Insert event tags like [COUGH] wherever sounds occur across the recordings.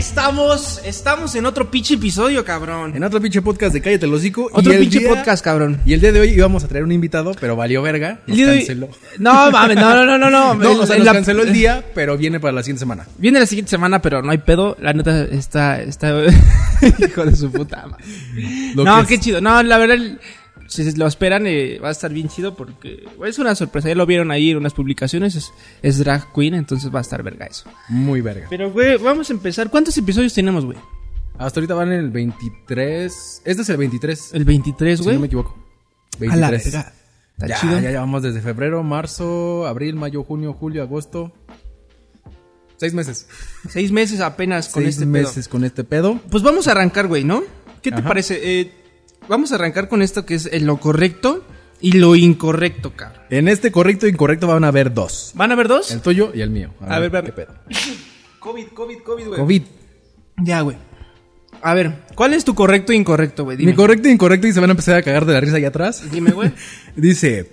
estamos, estamos en otro pinche episodio, cabrón. En otro pinche podcast de Cállate el Hocico. Otro el pinche podcast, cabrón. Y el día de hoy íbamos a traer un invitado, pero valió verga. Nos El hoy- canceló. No, mames, no, no, no, no, no. [LAUGHS] No, o sea, En nos la- canceló el día, pero viene para la siguiente semana. Viene la siguiente semana, pero no hay pedo. La neta está, está, [LAUGHS] hijo de su puta madre. No, qué es- chido. No, la verdad, el- si lo esperan, eh, va a estar bien chido porque es una sorpresa. Ya lo vieron ahí en unas publicaciones. Es, es drag queen, entonces va a estar verga eso. Muy verga. Pero, güey, vamos a empezar. ¿Cuántos episodios tenemos, güey? Hasta ahorita van en el 23. Este es el 23. El 23, si güey. no me equivoco. a la 23. verga. Está Ya, chido. ya llevamos desde febrero, marzo, abril, mayo, junio, julio, agosto. Seis meses. Seis meses apenas con Seis este meses con este pedo. pedo. Pues vamos a arrancar, güey, ¿no? ¿Qué te parece? Eh, vamos a arrancar con esto que es eh, lo correcto y lo incorrecto, cabrón. En este correcto e incorrecto van a haber dos. ¿Van a ver dos? El tuyo y el mío. A ver, qué ver. pedo. [COUGHS] COVID, COVID, COVID, güey. COVID. Ya, güey. A ver, ¿cuál es tu correcto e incorrecto, güey? Dime. Mi correcto e incorrecto y se van a empezar a cagar de la risa allá atrás. Dime, güey. [LAUGHS] Dice,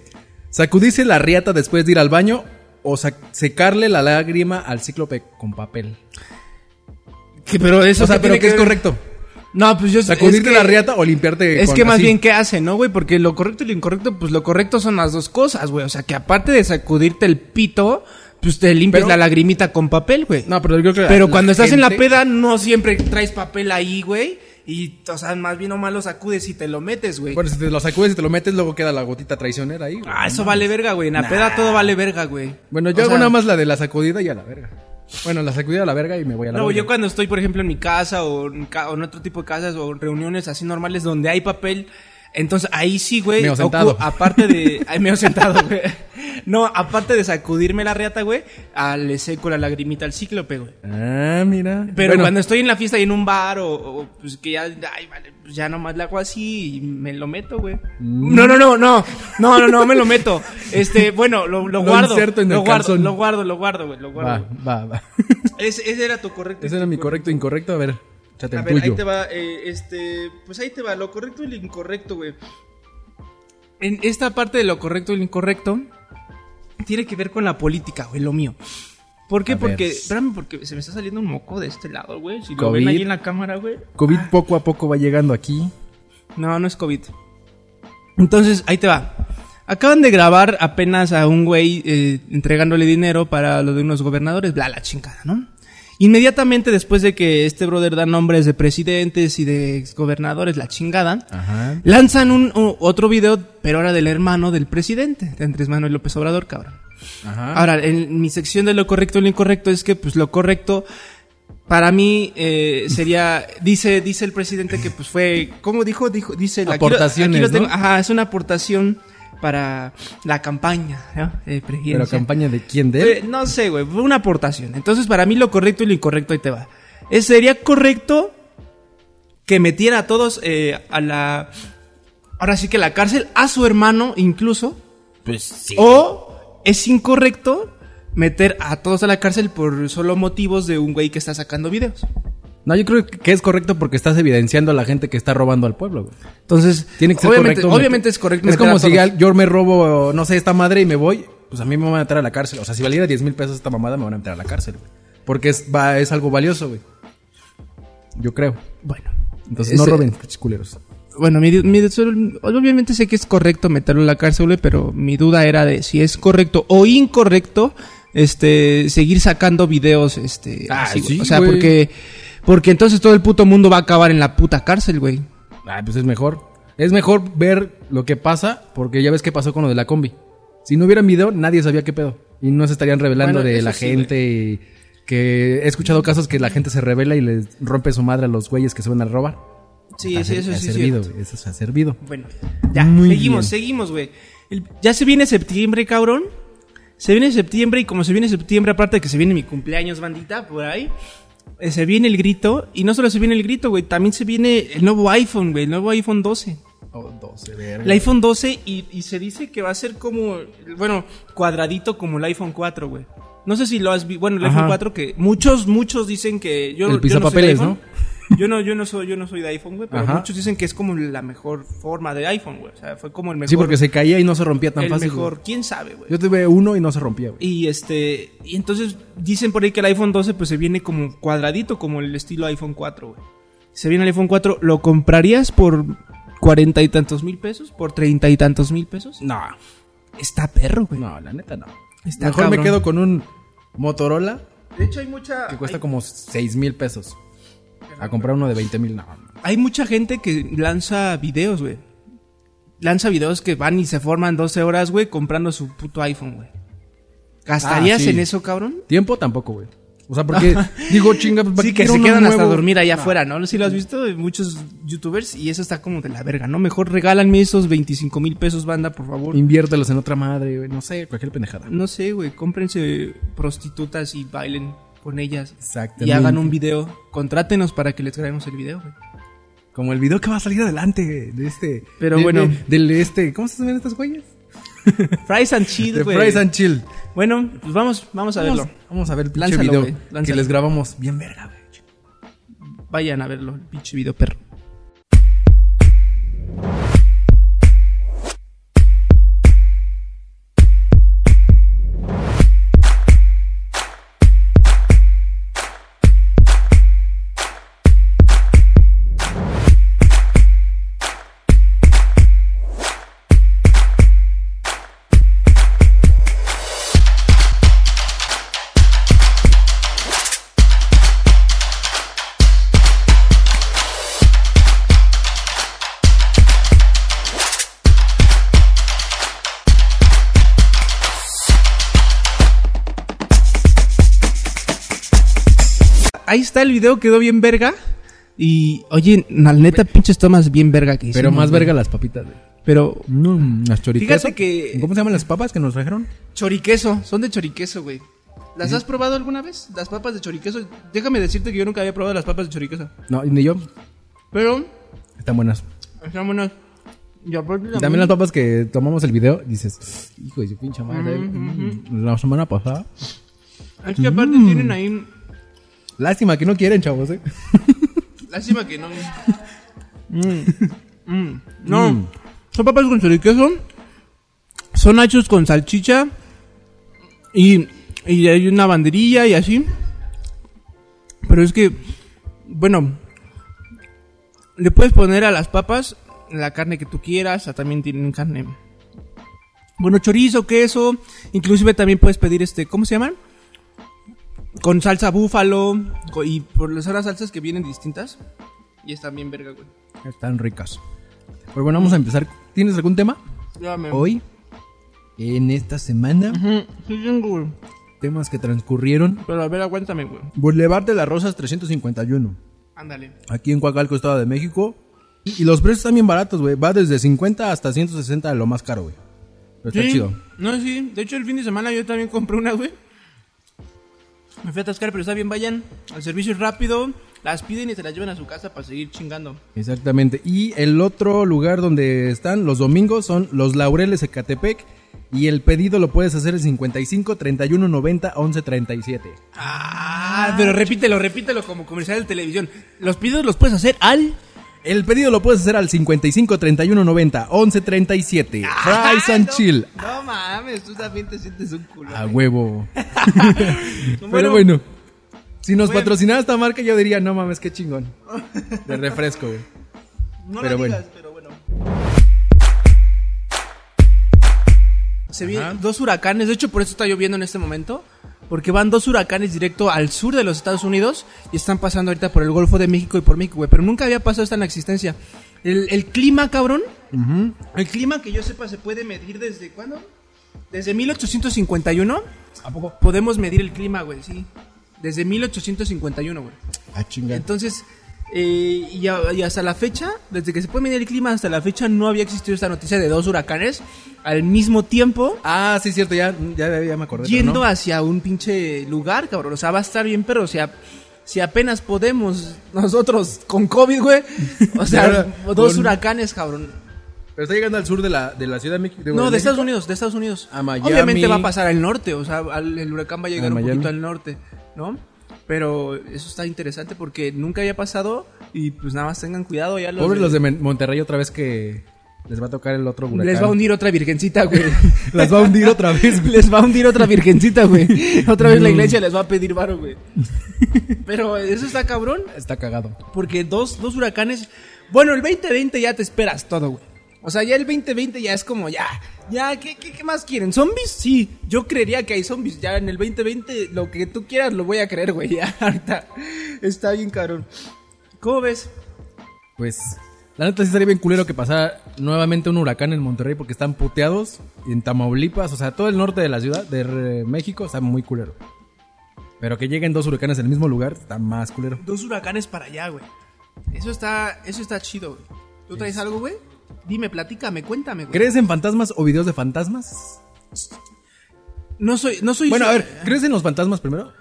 sacudirse la riata después de ir al baño o secarle la lágrima al cíclope con papel. Que, pero eso o sea, qué pero tiene que es ver? correcto. No, pues yo Sacudirte es que- la riata o limpiarte Es con que más así. bien, ¿qué hace, no, güey? Porque lo correcto y lo incorrecto, pues lo correcto son las dos cosas, güey. O sea, que aparte de sacudirte el pito, pues te limpias Pero- la lagrimita con papel, güey. No, pero yo creo que la- Pero cuando estás en la peda, no siempre traes papel ahí, güey. Y, o sea, más bien o mal lo sacudes y te lo metes, güey. Bueno, si te lo sacudes y te lo metes, luego queda la gotita traicionera ahí. güey. Ah, eso vale verga, güey. En la peda todo vale verga, güey. Bueno, yo O hago sea, nada más la de la sacudida y a la verga. Bueno, la sacudida a la verga y me voy a la No, verga. yo cuando estoy, por ejemplo, en mi casa o en, ca- o en otro tipo de casas o en reuniones así normales donde hay papel, entonces ahí sí, güey. Meo sentado. Aparte de. [LAUGHS] Ay, meo sentado, güey. No, aparte de sacudirme la reata, güey, ah, le seco la lagrimita al cíclope, güey. Ah, mira. Pero Bueno, cuando estoy en la fiesta y en un bar o, o, pues que ya, ay, vale, pues ya nomás le hago así y me lo meto, güey. Mm. No, no, no, no, no, no, no, me lo meto. Este, bueno, lo, lo Lo guardo. en lo el guardo, lo guardo, lo guardo, güey, lo guardo. Va, va, va. Ese, ese era tu correcto. Ese era mi correcto incorrecto. A ver, A ver, ahí te va, eh, este, pues ahí te va, lo correcto y lo incorrecto, güey. En esta parte de lo correcto y lo incorrecto, tiene que ver con la política, güey, lo mío. ¿Por qué? A ver. Porque, espérame, porque se me está saliendo un moco de este lado, güey. Si lo COVID. ven ahí en la cámara, güey. COVID poco a poco va llegando aquí. No, no es COVID. Entonces, ahí te va. Acaban de grabar apenas a un güey eh, entregándole dinero para lo de unos gobernadores, bla, la chingada, ¿no? Inmediatamente después de que este brother da nombres de presidentes y de gobernadores, la chingada, Ajá. lanzan un otro video, pero ahora del hermano del presidente, de Andrés Manuel López Obrador, cabrón. Ajá. Ahora, en mi sección de lo correcto y lo incorrecto es que, pues, lo correcto para mí eh, sería, dice, dice el presidente que, pues, fue, ¿cómo dijo? Dijo, dice, aquí lo- Aportaciones, aquí lo tengo. ¿no? Ajá, es una aportación para la campaña, ¿no? Presidencia. Pero campaña de quién de él. Eh, no sé, güey, fue una aportación. Entonces, para mí lo correcto y lo incorrecto ahí te va. Eh, sería correcto que metiera a todos eh, a la, ahora sí que a la cárcel, a su hermano incluso. Pues sí. O es incorrecto meter a todos a la cárcel por solo motivos de un güey que está sacando videos. No, yo creo que es correcto porque estás evidenciando a la gente que está robando al pueblo, güey. Entonces, Tiene que ser obviamente, correcto. obviamente es correcto. Es como a si yo me robo, no sé, esta madre y me voy, pues a mí me van a meter a la cárcel. O sea, si valiera 10 mil pesos esta mamada, me van a meter a la cárcel, güey. Porque es, va, es algo valioso, güey. Yo creo. Bueno. Entonces Ese- no roben, culeros. Bueno, mi, mi- obviamente sé que es correcto meterlo en la cárcel, güey, pero mi duda era de si es correcto o incorrecto este seguir sacando videos este Ah, así, sí, o sea, porque porque entonces todo el puto mundo va a acabar en la puta cárcel, güey. Ah, pues es mejor. Es mejor ver lo que pasa, porque ya ves qué pasó con lo de la combi. Si no hubiera video, nadie sabía qué pedo. Y no se estarían revelando Bueno, de la sí, gente. y que he escuchado casos que la gente se revela y les rompe su madre a los güeyes que se van a robar. Sí, sí, eso ha sí servido, cierto. Eso se ha servido. Bueno, ya, Muy seguimos, bien. seguimos, güey. El- Ya se viene septiembre, cabrón. Se viene septiembre y como se viene septiembre, aparte de que se viene mi cumpleaños, bandita, por ahí, se viene el grito. Y no solo se viene el grito, güey, también se viene el nuevo iPhone, güey, el nuevo iPhone 12. Oh, 12, verga. El iPhone 12 y, y se dice que va a ser como, bueno, cuadradito como el iPhone 4, güey. No sé si lo has visto, bueno, el Ajá. iPhone 4 que muchos, muchos dicen que yo El yo no soy de pisapapeles, iPhone. Yo no, yo no soy, yo no soy de iPhone, güey, pero Ajá. muchos dicen que es como la mejor forma de iPhone, güey. O sea, fue como el mejor. Sí, porque se caía y no se rompía tan el fácil. mejor. güey. ¿Quién sabe, güey? Yo tuve uno y no se rompía, güey. Y este, y entonces dicen por ahí que el iPhone 12 pues se viene como cuadradito, como el estilo iPhone 4, güey. Se viene el iPhone 4, ¿lo comprarías por cuarenta y tantos mil pesos? ¿Por treinta y tantos mil pesos? No, Está perro, güey. no, la neta no. Está Mejor cabrón. me quedo con un Motorola De hecho hay mucha... que cuesta hay- como 6 mil pesos. A comprar uno de 20 mil, no. Hay mucha gente que lanza videos, güey. Lanza videos que van y se forman 12 horas, güey, comprando su puto iPhone, güey. ¿Gastarías Ah, sí. en eso, cabrón? Tiempo tampoco, güey. O sea, porque [LAUGHS] digo, chinga, pues, ¿para Sí, que se quedan hasta dormir allá No. afuera, ¿no? Sí lo has visto de muchos youtubers y eso está como de la verga, ¿no? Mejor regálanme esos 25 mil pesos, banda, por favor. Inviértelos en otra madre, güey. No sé, cualquier pendejada. No sé, güey, cómprense prostitutas y bailen con ellas. Y hagan un video. Contrátenos para que les grabemos el video, güey. Como el video que va a salir adelante de este. Pero de- bueno. de- del este. ¿Cómo se llaman estas güeyes? [LAUGHS] Fries and chill, güey. Fries and Chill. Bueno, pues vamos, vamos a Vamos, verlo. vamos a ver el pinche Lánzalo, video güey, que les grabamos bien verga, güey. Vayan a verlo, el pinche video perro. Ahí está el video, quedó bien verga. Y, oye, la neta, pinches tomas bien verga que hicimos. Pero más güey. verga las papitas, güey. Pero, No, las choriqueso. Fíjate que- ¿Cómo se llaman las papas que nos trajeron? choriqueso, son de choriqueso, güey. ¿Las has probado alguna vez? Las papas de choriqueso. Déjame decirte que yo nunca había probado las papas de choriqueso. No, ni yo. Pero, Están buenas. están buenas. Y aparte Y también las papas que tomamos el video, dices, hijo de su pinche madre. mm, La semana pasada. Es que aparte Mm. tienen ahí. Lástima que no quieren, chavos, eh. [LAUGHS] Lástima que no. Mm, mm. No, son papas con choriqueso. Son nachos con salchicha. Y, y hay una banderilla y así. Pero es que, bueno, le puedes poner a las papas la carne que tú quieras. o También tienen carne. Bueno, chorizo, queso. Inclusive también puedes pedir este, ¿cómo se llaman? Con salsa búfalo. Y por las otras salsas que vienen distintas. Y están bien verga, güey. Están ricas. Pero bueno, vamos a empezar. ¿Tienes algún tema? Llámame. Hoy, en esta semana, Sí, tengo, güey. temas que transcurrieron. Pero a ver, aguántame, güey. Boulevard de las Rosas 351. Ándale. Aquí en Coacalco, Estado de México. Y, y los precios están bien baratos, güey. Va desde 50 hasta 160 de lo más caro, güey. Pero está Sí. chido. No, sí. De hecho, el fin de semana yo también compré una, güey. Me fui a atascar, pero está bien, vayan. El servicio es rápido. Las piden y se las llevan a su casa para seguir chingando. Exactamente. Y el otro lugar donde están los domingos son los Laureles Ecatepec. Y el pedido lo puedes hacer en 55 31 90 11 37. Ah, pero repítelo, repítelo como comercial de televisión. Los pedidos los puedes hacer al. El pedido lo puedes hacer al 55 31 90 11 37. Fries and no, Chill. No mames, tú también te sientes un culo. A huevo. [LAUGHS] Pero bueno, si nos Bueno. patrocinara esta marca, yo diría, no mames, qué chingón. [LAUGHS] De refresco, güey. No Pero lo bueno. digas, pero bueno. Se vienen dos huracanes, de hecho por eso está lloviendo en este momento, porque van dos huracanes directo al sur de los Estados Unidos y están pasando ahorita por el Golfo de México y por México, güey, pero nunca había pasado esta en la existencia. El, el clima, cabrón, el clima que yo sepa se puede medir desde cuándo? Desde 1851 ¿A poco? podemos medir el clima, güey, sí. Desde 1851, güey. A chingar. Entonces, eh, y, a- y hasta la fecha, desde que se puede medir el clima hasta la fecha, no había existido esta noticia de dos huracanes al mismo tiempo Ah, sí, cierto, ya, ya, ya me acordé. yendo no. hacia un pinche lugar, cabrón. O sea, va a estar bien, pero o sea, si apenas podemos nosotros con COVID, güey. O sea, [LAUGHS] dos con- huracanes, cabrón. Pero está llegando al sur de la, de la Ciudad de México. No, de Estados Unidos, de Estados Unidos. A Miami. Obviamente va a pasar al norte, o sea, el huracán va a llegar A un poquito al norte, ¿no? Pero eso está interesante porque nunca había pasado Y pues nada más tengan cuidado ya los Pobres de- los de Monterrey otra vez que les va a tocar el otro huracán. Les va a hundir otra virgencita, güey. [LAUGHS] Las va a hundir otra vez. [LAUGHS] güey. les va a hundir otra virgencita, güey. [LAUGHS] Otra vez la iglesia les va a pedir varo, güey. Pero eso está cabrón. Está cagado. Porque dos, dos huracanes. Bueno, el 2020 ya te esperas todo, güey. O sea, ya el 2020 ya es como ya. Ya, ¿qué, qué, qué más quieren? ¿Zombies? Sí, yo creería que hay zombies. Ya en el 2020, lo que tú quieras lo voy a creer, güey. Ya, [LAUGHS] ahorita está bien cabrón. ¿Cómo ves? Pues, la neta sí estaría bien culero que pasara nuevamente un huracán en Monterrey porque están puteados. En Tamaulipas, o sea, todo el norte de la ciudad, de México, está muy culero. Pero que lleguen dos huracanes en el mismo lugar, está más culero. Dos huracanes para allá, güey. Eso está, eso está chido, güey. ¿Tú traes algo, güey? Dime, platícame, cuéntame, güey. ¿Crees en fantasmas o videos de fantasmas? No soy, no soy. Bueno, a ver, ¿crees en los fantasmas primero?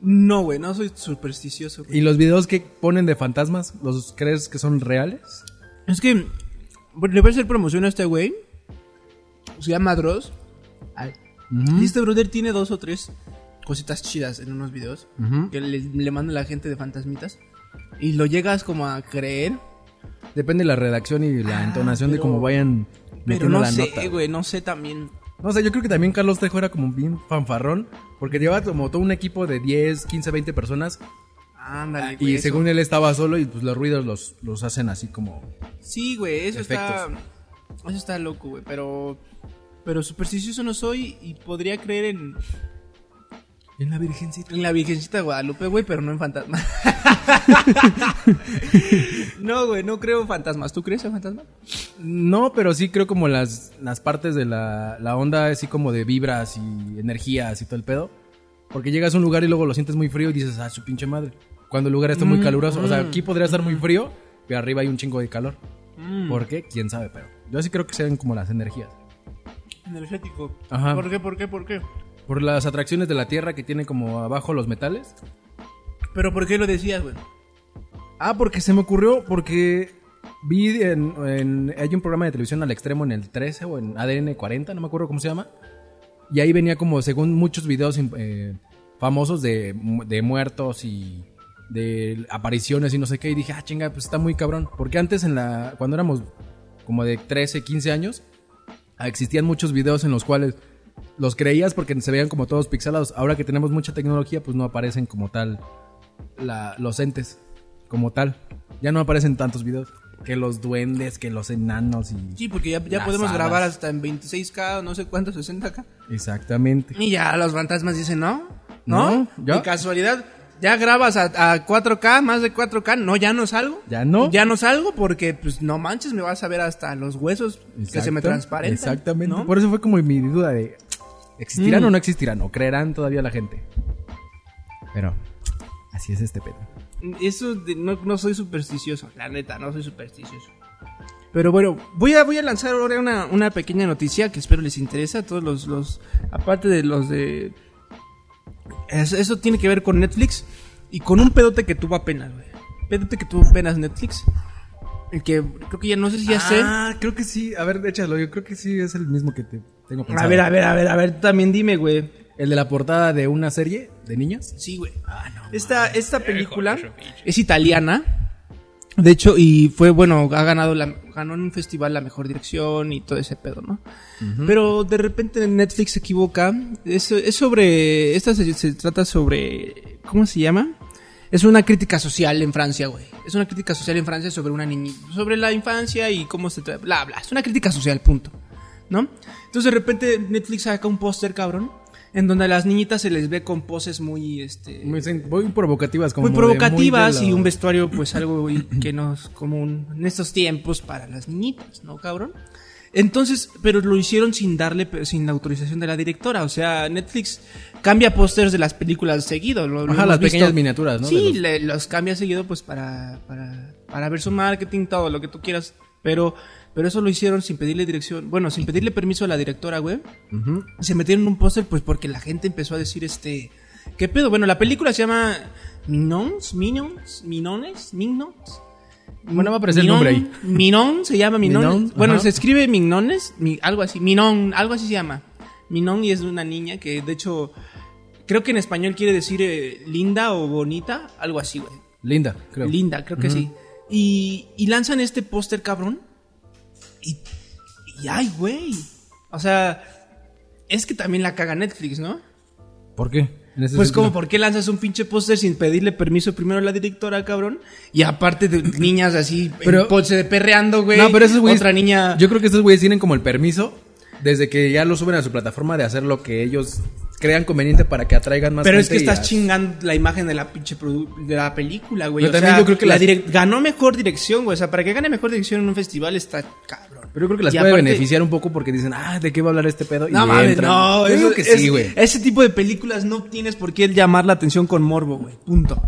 No, güey, no soy supersticioso, güey. ¿Y los videos que ponen de fantasmas, los crees que son reales? Es que le voy a hacer promoción a este güey. Se llama Dross. Este brother tiene dos o tres cositas chidas en unos videos que le, le manda la gente de fantasmitas. Y lo llegas como a creer. Depende de la redacción y la Ah, entonación de cómo vayan Pero no la sé, nota. güey, no sé también. No sé, yo creo que también Carlos Trejo era como bien fanfarrón, porque llevaba como todo un equipo de 10, 15, 20 personas Ándale, y güey. eso- según él estaba solo y pues los ruidos los, los hacen así como... Sí, güey, eso está. Eso está loco, güey. Pero. Pero supersticioso no soy y podría creer en. En la Virgencita. En la Virgencita de Guadalupe, güey, pero no en fantasmas. [LAUGHS] no, güey, no creo en fantasmas. ¿Tú crees en fantasmas? No, pero sí creo como las, las partes de la, la onda así como de vibras y energías y todo el pedo. Porque llegas a un lugar y luego lo sientes muy frío y dices, ah, su pinche madre. Cuando el lugar está muy caluroso. O sea, aquí podría estar muy frío, pero arriba hay un chingo de calor. ¿Por qué? ¿Quién sabe? Pero yo sí creo que sean como las energías. Energético. Ajá. ¿Por qué, por qué, por qué? Por las atracciones de la Tierra que tienen como abajo los metales. Pero ¿por qué lo decías, güey? Ah, porque se me ocurrió, porque vi en, en- hay un programa de televisión al extremo en el 13 o en ADN 40, no me acuerdo cómo se llama. Y ahí venía como, según muchos videos eh, famosos de, de muertos y de apariciones y no sé qué. Y dije, ah, chinga, pues está muy cabrón. Porque antes, en la cuando éramos como de 13, 15 años, existían muchos videos en los cuales los creías porque se veían como todos pixelados. Ahora que tenemos mucha tecnología, pues no aparecen como tal la- los entes como tal. Ya no aparecen tantos videos. Que los duendes, que los enanos y... Sí, porque ya, ya podemos hadas. grabar hasta en 26K, no sé cuánto, 60K. Exactamente. Y ya los fantasmas dicen, ¿no? ¿No? No, ya. De casualidad, ya grabas a, a 4K, más de 4K, no, ya no salgo. ¿Ya no? Ya no salgo porque, pues, no manches, me vas a ver hasta los huesos que se me transparentan. Exactamente. ¿no? Por eso fue como mi duda de... ¿Existirán Mm. o no existirán? ¿O creerán todavía la gente? Pero... Así es este pedo. Eso de- no, no soy supersticioso, la neta, no soy supersticioso. Pero bueno, voy a, voy a lanzar ahora una, una pequeña noticia que espero les interese a todos los, los aparte de los de... es- Eso tiene que ver con Netflix y con un pedote que tuvo apenas, güey. Pedote que tuvo apenas Netflix. El que creo que ya no sé si ya sé. Ah, creo que sí. A ver, échalo. Yo creo que sí es el mismo que te tengo pensado. A ver, a ver, a ver, a ver, tú también dime, güey. El de la portada de una serie de niños. Sí, güey. esta, esta película es italiana. De hecho, y fue, bueno, ha ganado la, ganó en un festival la mejor dirección y todo ese pedo, ¿no? Pero de repente Netflix se equivoca. Es, es sobre, esta se, se trata sobre, ¿cómo se llama? Es una crítica social en Francia, güey. Es una crítica social en Francia sobre una niña, sobre la infancia y cómo se trata, bla, bla. Es una crítica social, punto. ¿No? Entonces de repente Netflix saca un póster, cabrón, en donde a las niñitas se les ve con poses muy, este... Muy, muy provocativas. Como muy de- provocativas de y un vestuario pues algo que no es común en estos tiempos para las niñitas, ¿no, cabrón? Entonces, pero lo hicieron sin darle, sin la autorización de la directora. O sea, Netflix cambia pósters de las películas seguido. Lo, Ajá, las visto. pequeñas miniaturas, ¿no? Sí, los- le- los cambia seguido pues para, para, para ver su marketing, todo lo que tú quieras. Pero, pero eso lo hicieron sin pedirle dirección, bueno, sin pedirle permiso a la directora, güey. Se metieron en un póster pues porque la gente empezó a decir este... ¿Qué pedo? Bueno, la película se llama Minons, Minions, Minones, Mignones. Bueno, va a aparecer el nombre ahí. Minon se llama Minon. Minon, bueno, ajá. se escribe Mignones, mi- algo así. Minon, algo así se llama. Minon y es de una niña que de hecho creo que en español quiere decir eh, linda o bonita, algo así, güey. Linda, creo. Linda, creo que sí. Y, y lanzan este póster, cabrón. Y, y ay, güey. O sea, es que también la caga Netflix, ¿no? ¿Por qué? Pues sentido. como, ¿por qué lanzas un pinche póster sin pedirle permiso primero a la directora, cabrón? Y aparte de niñas así, Pero- de perreando, güey. No, pero esos güeyes. Otra niña... Yo creo que estos güeyes tienen como el permiso desde que ya lo suben a su plataforma de hacer lo que ellos crean conveniente para que atraigan más Pero es que estás chingando la imagen de la pinche de la película, güey. Pero O también sea, yo creo que la las- ganó mejor dirección, güey. O sea, para que gane mejor dirección en un festival está cabrón. Pero yo creo que las Y puede aparte- beneficiar un poco porque dicen, ah, ¿de qué va a hablar este pedo? Y No mames, no. Eso- que sí, güey. Ese tipo de películas no tienes por qué llamar la atención con morbo, güey. Punto.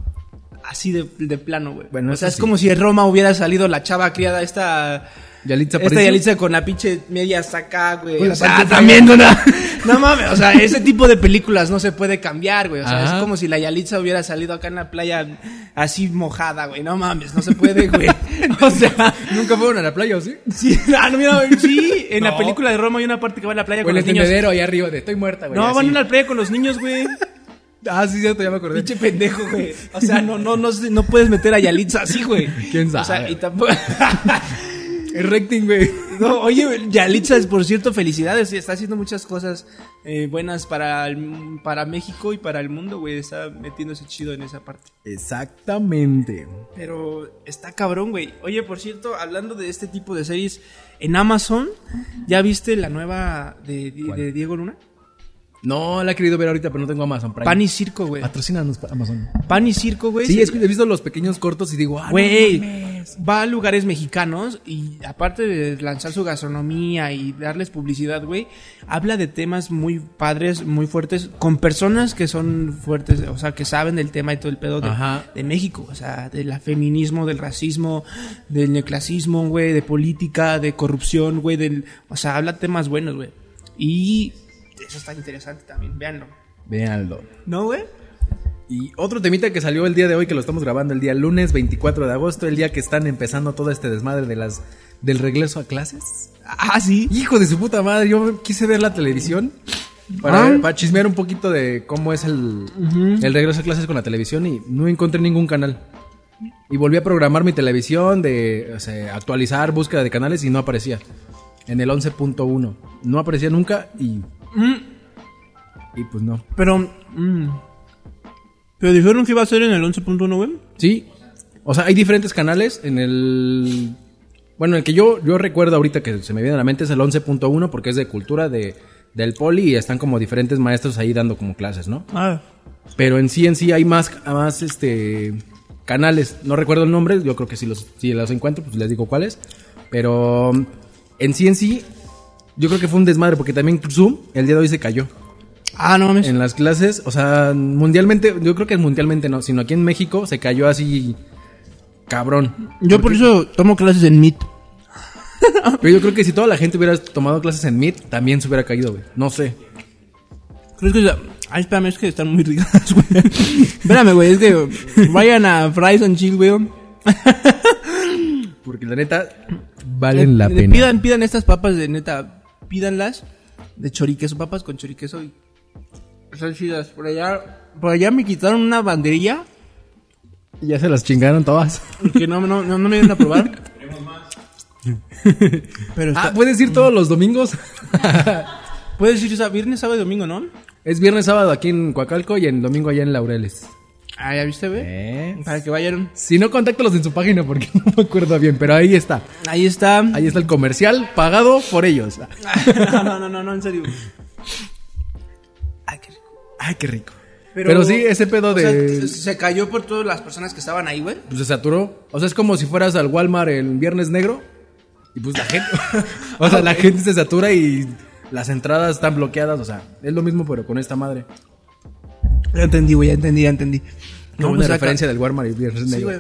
Así de, de plano, güey. Bueno, o sea, es sí. como si en Roma hubiera salido la chava criada esta... Yalitza Esta. Yalitza con la pinche media acá, güey. Pues, o sea, también no, [LAUGHS] no mames, o sea, ese tipo de películas no se puede cambiar, güey. O sea, Ajá. es como si la Yalitza hubiera salido acá en la playa así mojada, güey. No mames, no se puede, güey. [LAUGHS] O sea, Nunca fueron a la playa, ¿o sí? sí, [LAUGHS] ah, no, mira, sí, en la película de Roma hay una parte que va a la playa O con el los niños. ahí arriba de estoy muerta, güey. No, así. van a la playa con los niños, güey. Ah, sí, cierto, ya me acordé. Pinche pendejo, güey. O sea, no, no, no, no puedes meter a Yalitza así, güey. ¿Quién O sea, sabe? y tampoco. El recting, güey. No, oye, Yalitza, por cierto, felicidades. Está haciendo muchas cosas eh, buenas para, el- para México y para el mundo, güey. Está metiéndose chido en esa parte. Exactamente. Pero está cabrón, güey. Oye, por cierto, hablando de este tipo de series, en Amazon, ¿ya viste la nueva de, de- ¿Cuál? de Diego Luna? No, la he querido ver ahorita, pero no tengo Amazon Prime. Pan y Circo, güey. Patrocínanos pa- Amazon. Pan y Circo, güey. Sí, es que he visto los pequeños cortos y digo, ah, no Güey, mames. va a lugares mexicanos y aparte de lanzar su gastronomía y darles publicidad, güey, habla de temas muy padres, muy fuertes, con personas que son fuertes, o sea, que saben del tema y todo el pedo de, de México, o sea, del feminismo, del racismo, del neoclasismo, güey, de política, de corrupción, güey, del, o sea, habla temas buenos, güey. Y eso está interesante también, véanlo. Véanlo. ¿No, güey? Y otro temita que salió el día de hoy, que lo estamos grabando el día lunes 24 de agosto, el día que están empezando todo este desmadre de las del regreso a clases. Ah, sí. Hijo de su puta madre, yo quise ver la televisión para, Ah. ver- para chismear un poquito de cómo es el, el regreso a clases con la televisión y no encontré ningún canal. Y volví a programar mi televisión, de o sea, actualizar, búsqueda de canales y no aparecía. En el 11.1. No aparecía nunca y, Mm, y pues no. pero... mm, pero dijeron que iba a ser en el 11.1, güey. Sí. O sea, hay diferentes canales en el... Bueno, el que yo, yo recuerdo ahorita que se me viene a la mente es el 11.1 porque es de cultura de, del poli y están como diferentes maestros ahí dando como clases, ¿no? Ah, Pero en sí, en sí hay más, más este, canales. No recuerdo el nombre, yo creo que si los, si los encuentro, pues les digo cuáles. Pero en sí, en sí, yo creo que fue un desmadre porque también Zoom el día de hoy se cayó. ah no mames. En las clases, o sea, mundialmente, yo creo que mundialmente no, sino aquí en México se cayó así cabrón. Yo por eso tomo clases en Meet. [LAUGHS] Pero yo creo que si toda la gente hubiera tomado clases en Meet, también se hubiera caído, güey. No sé. ¿Crees que... Ay, espérame, es que están muy ricas, güey. [LAUGHS] espérame, güey, es que vayan a Fries and Chill, güey. Porque la neta, valen la Le- pena. Pidan, pidan estas papas de neta, pídanlas de choriqueso, papas con choriqueso y están chidas. Por allá, por allá me quitaron una banderilla Ya se las chingaron todas. que no, no, no, no me dieron a probar. [LAUGHS] Pero está, Ah, ¿puedes ir todos los domingos? [LAUGHS] puedes ir o sea, viernes, sábado y domingo, ¿no? es viernes, sábado aquí en Coacalco y el domingo allá en Laureles. Ah, ya viste. Eh. Para que vayan. Si no, contáctalos en su página porque [LAUGHS] no me acuerdo bien, pero ahí está. Ahí está. Ahí está el comercial pagado por ellos. [LAUGHS] no, no, no, no, no, en serio. Ay, qué rico. Ay, qué rico. Pero, sí, ese pedo sea, de... se cayó por todas las personas que estaban ahí, güey. pues se saturó. O sea, es como si fueras al Walmart el viernes negro y pues la gente... [LAUGHS] o sea, la gente se satura y las entradas están bloqueadas. O sea, es lo mismo pero con esta madre. Ya entendí, güey, ya entendí, ya entendí. No, pues una acá- referencia del Walmart y el viernes Sí, negro. güey.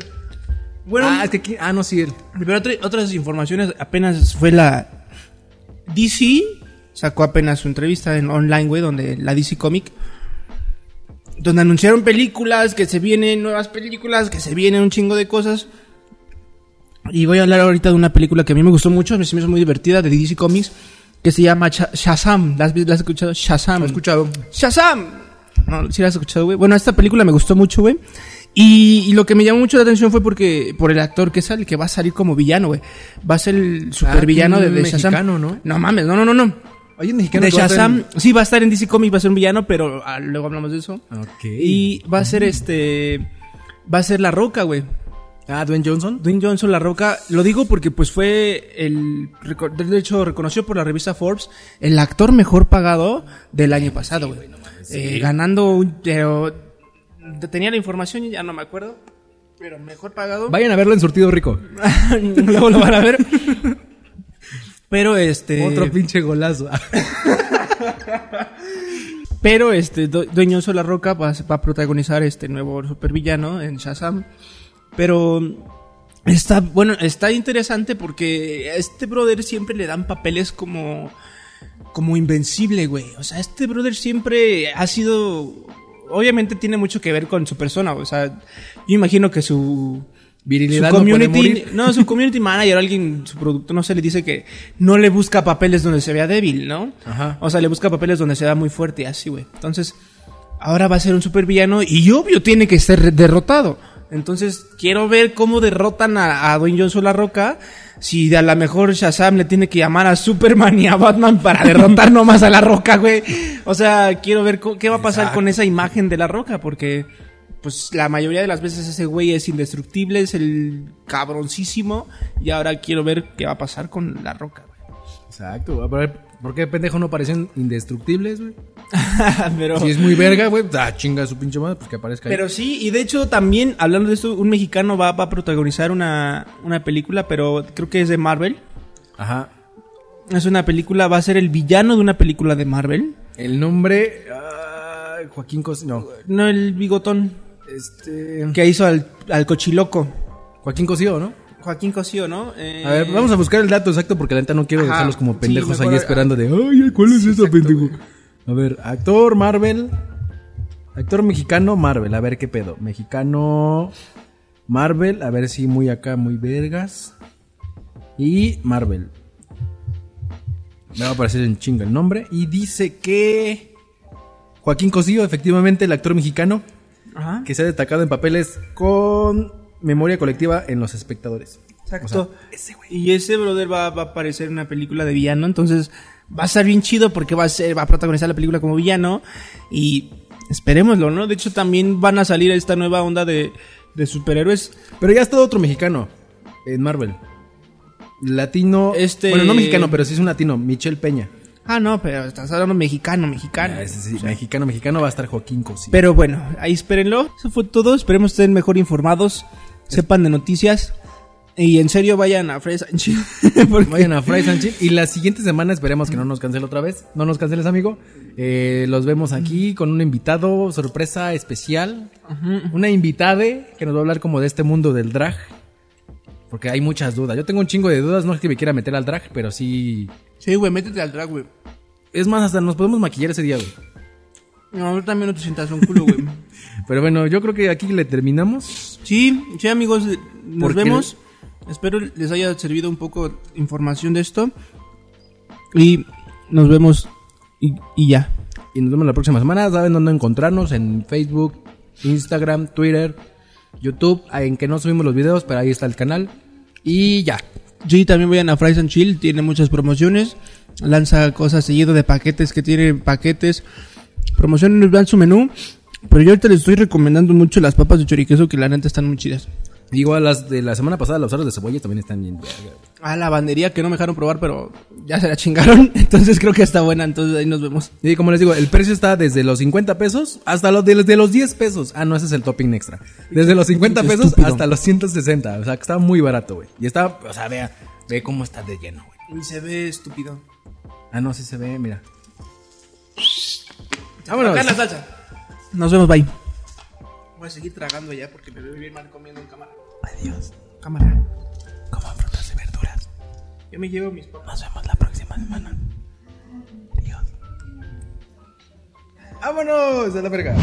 Bueno, ah, es que aquí... Ah, no, sí, él. pero otra- otras informaciones, apenas fue la DC, sacó apenas su entrevista en online, güey, donde la DC Comic, donde anunciaron películas, que se vienen nuevas películas, que se vienen un chingo de cosas. Y voy a hablar ahorita de una película que a mí me gustó mucho, me hizo muy divertida, de DC Comics, que se llama Sha- Shazam. ¿La has, vi- la has escuchado? Shazam. Lo he escuchado. Shazam. No, sí la has escuchado, güey. Bueno, esta película me gustó mucho, güey. Y, y lo que me llamó mucho la atención fue porque por el actor que sale, que va a salir como villano, güey. Va a ser el supervillano de, de Shazam. mexicano, ¿no? No mames, no, no, no, no. Hay un mexicano De Shazam, sí, va a estar en DC Comics, va a ser un villano, pero ah, luego hablamos de eso. Ok. Y va a ser este. Va a ser La Roca, güey. Ah, Dwayne Johnson. Dwayne Johnson, La Roca, lo digo porque pues fue el, de hecho, reconoció por la revista Forbes el actor mejor pagado del año pasado, güey. Eh, ganando un, pero, tenía la información y ya no me acuerdo, pero mejor pagado. Vayan a verlo en Surtido Rico. [LAUGHS] Luego lo van a ver. Pero este, Otro pinche golazo. [LAUGHS] pero este, Dwayne Johnson, La Roca va, va a protagonizar este nuevo supervillano en Shazam. Pero está, bueno, está interesante porque a este brother siempre le dan papeles como, como invencible, güey. O sea, este brother siempre ha sido, obviamente tiene mucho que ver con su persona. O sea, yo imagino que su, Virilidad su no community, morir. no, su community manager, alguien, su producto, no sé, le dice que no le busca papeles donde se vea débil, ¿no? Ajá. O sea, le busca papeles donde se vea muy fuerte así, güey. Entonces, ahora va a ser un supervillano y obvio tiene que ser derrotado. Entonces, quiero ver cómo derrotan a, a Dwayne Johnson La Roca. Si a lo mejor Shazam le tiene que llamar a Superman y a Batman para derrotar nomás a La Roca, güey. O sea, quiero ver qué va a pasar Exacto. con esa imagen de La Roca, porque pues la mayoría de las veces ese güey es indestructible, es el cabroncísimo. Y ahora quiero ver qué va a pasar con La Roca, güey. Exacto. A ver, ¿por qué pendejo no parecen indestructibles, güey? [LAUGHS] Pero... Si es muy verga, güey, ah, chinga su pinche madre, pues que aparezca ahí. Pero sí, y de hecho también, hablando de esto, un mexicano va, va a protagonizar una, una película, pero creo que es de Marvel. Ajá. Es una película, va a ser el villano de una película de Marvel. El nombre. Joaquín Cos. No. No el bigotón Este. que hizo al, al cochiloco. Joaquín Cosío, ¿no? Joaquín Cosío, ¿no? Eh, A ver, vamos a buscar el dato exacto porque la neta no quiero Ajá. dejarlos como Sí, pendejos mejor- ahí esperando de. Ay, ¿cuál es esa pendejo? A ver, actor Marvel. Actor mexicano Marvel. A ver qué pedo. Mexicano Marvel. A ver si muy acá, muy vergas. Y Marvel. Me va a aparecer en chinga el nombre. Y dice que. Joaquín Cosío, efectivamente, el actor mexicano. Ajá. Que se ha destacado en papeles con memoria colectiva en los espectadores. Exacto. Y ese brother va, va a aparecer en una película de villano, entonces va a estar bien chido porque va a ser, va a protagonizar la película como villano y esperémoslo, ¿no? De hecho también van a salir esta nueva onda de, de superhéroes. Pero ya está otro mexicano en Marvel. Latino. Este- Bueno, no mexicano, pero sí es un latino. Michelle Peña. Ah, no, pero estás hablando mexicano, mexicano. Ah, mexicano, mexicano va a estar Joaquín Cosío. Pero bueno, ahí espérenlo. Eso fue todo. Esperemos estén mejor informados, sepan de noticias. Y en serio vayan a Chill, [LAUGHS] porque- Vayan a Fries and Chill. Y la siguiente semana esperemos que no nos cancele otra vez. No nos canceles, amigo. Eh, los vemos aquí con un invitado, sorpresa especial. Una invitada que nos va a hablar como de este mundo del drag. Porque hay muchas dudas. Yo tengo un chingo de dudas. No es que me quiera meter al drag, pero sí. Sí, güey, métete al drag, güey. Es más, hasta nos podemos maquillar ese día, güey. No, también no te sientas un culo, güey. [LAUGHS] Pero bueno, yo creo que aquí le terminamos. Sí, sí, amigos, nos vemos. Espero les haya servido un poco información de esto. Y nos vemos y, y ya. Y nos vemos la próxima semana. Saben dónde encontrarnos en Facebook, Instagram, Twitter, YouTube. En que no subimos los videos, pero ahí está el canal. Y ya. Sí, también vayan a Fries and Chill, tiene muchas promociones. Lanza cosas seguido de paquetes que tiene paquetes. Promociones, vean su menú. Pero yo ahorita les estoy recomendando mucho las papas de choriqueso que la neta están muy chidas. Igual las de la semana pasada, los aros de cebolla también están bien. Ah, la bandería que no me dejaron probar, pero ya se la chingaron. [LAUGHS] Entonces creo que está buena. Entonces ahí nos vemos. Y como les digo, el precio está desde los 50 pesos hasta los de los, de los 10 pesos. Ah, no, ese es el topping extra. Desde los 50 pesos Estúpido. hasta los 160. O sea, que está muy barato, güey. Y está, o sea, vea, ve cómo está de lleno, güey. Y se ve estúpido. Ah, no, sí se ve, mira. Vámonos. Acá la salsa. Nos vemos, bye. Voy a seguir tragando ya porque me veo bien mal comiendo en cámara. Adiós. Cámara. Coman frutas y verduras. Yo me llevo mis papas. Nos vemos la próxima semana. Adiós. Vámonos a la verga.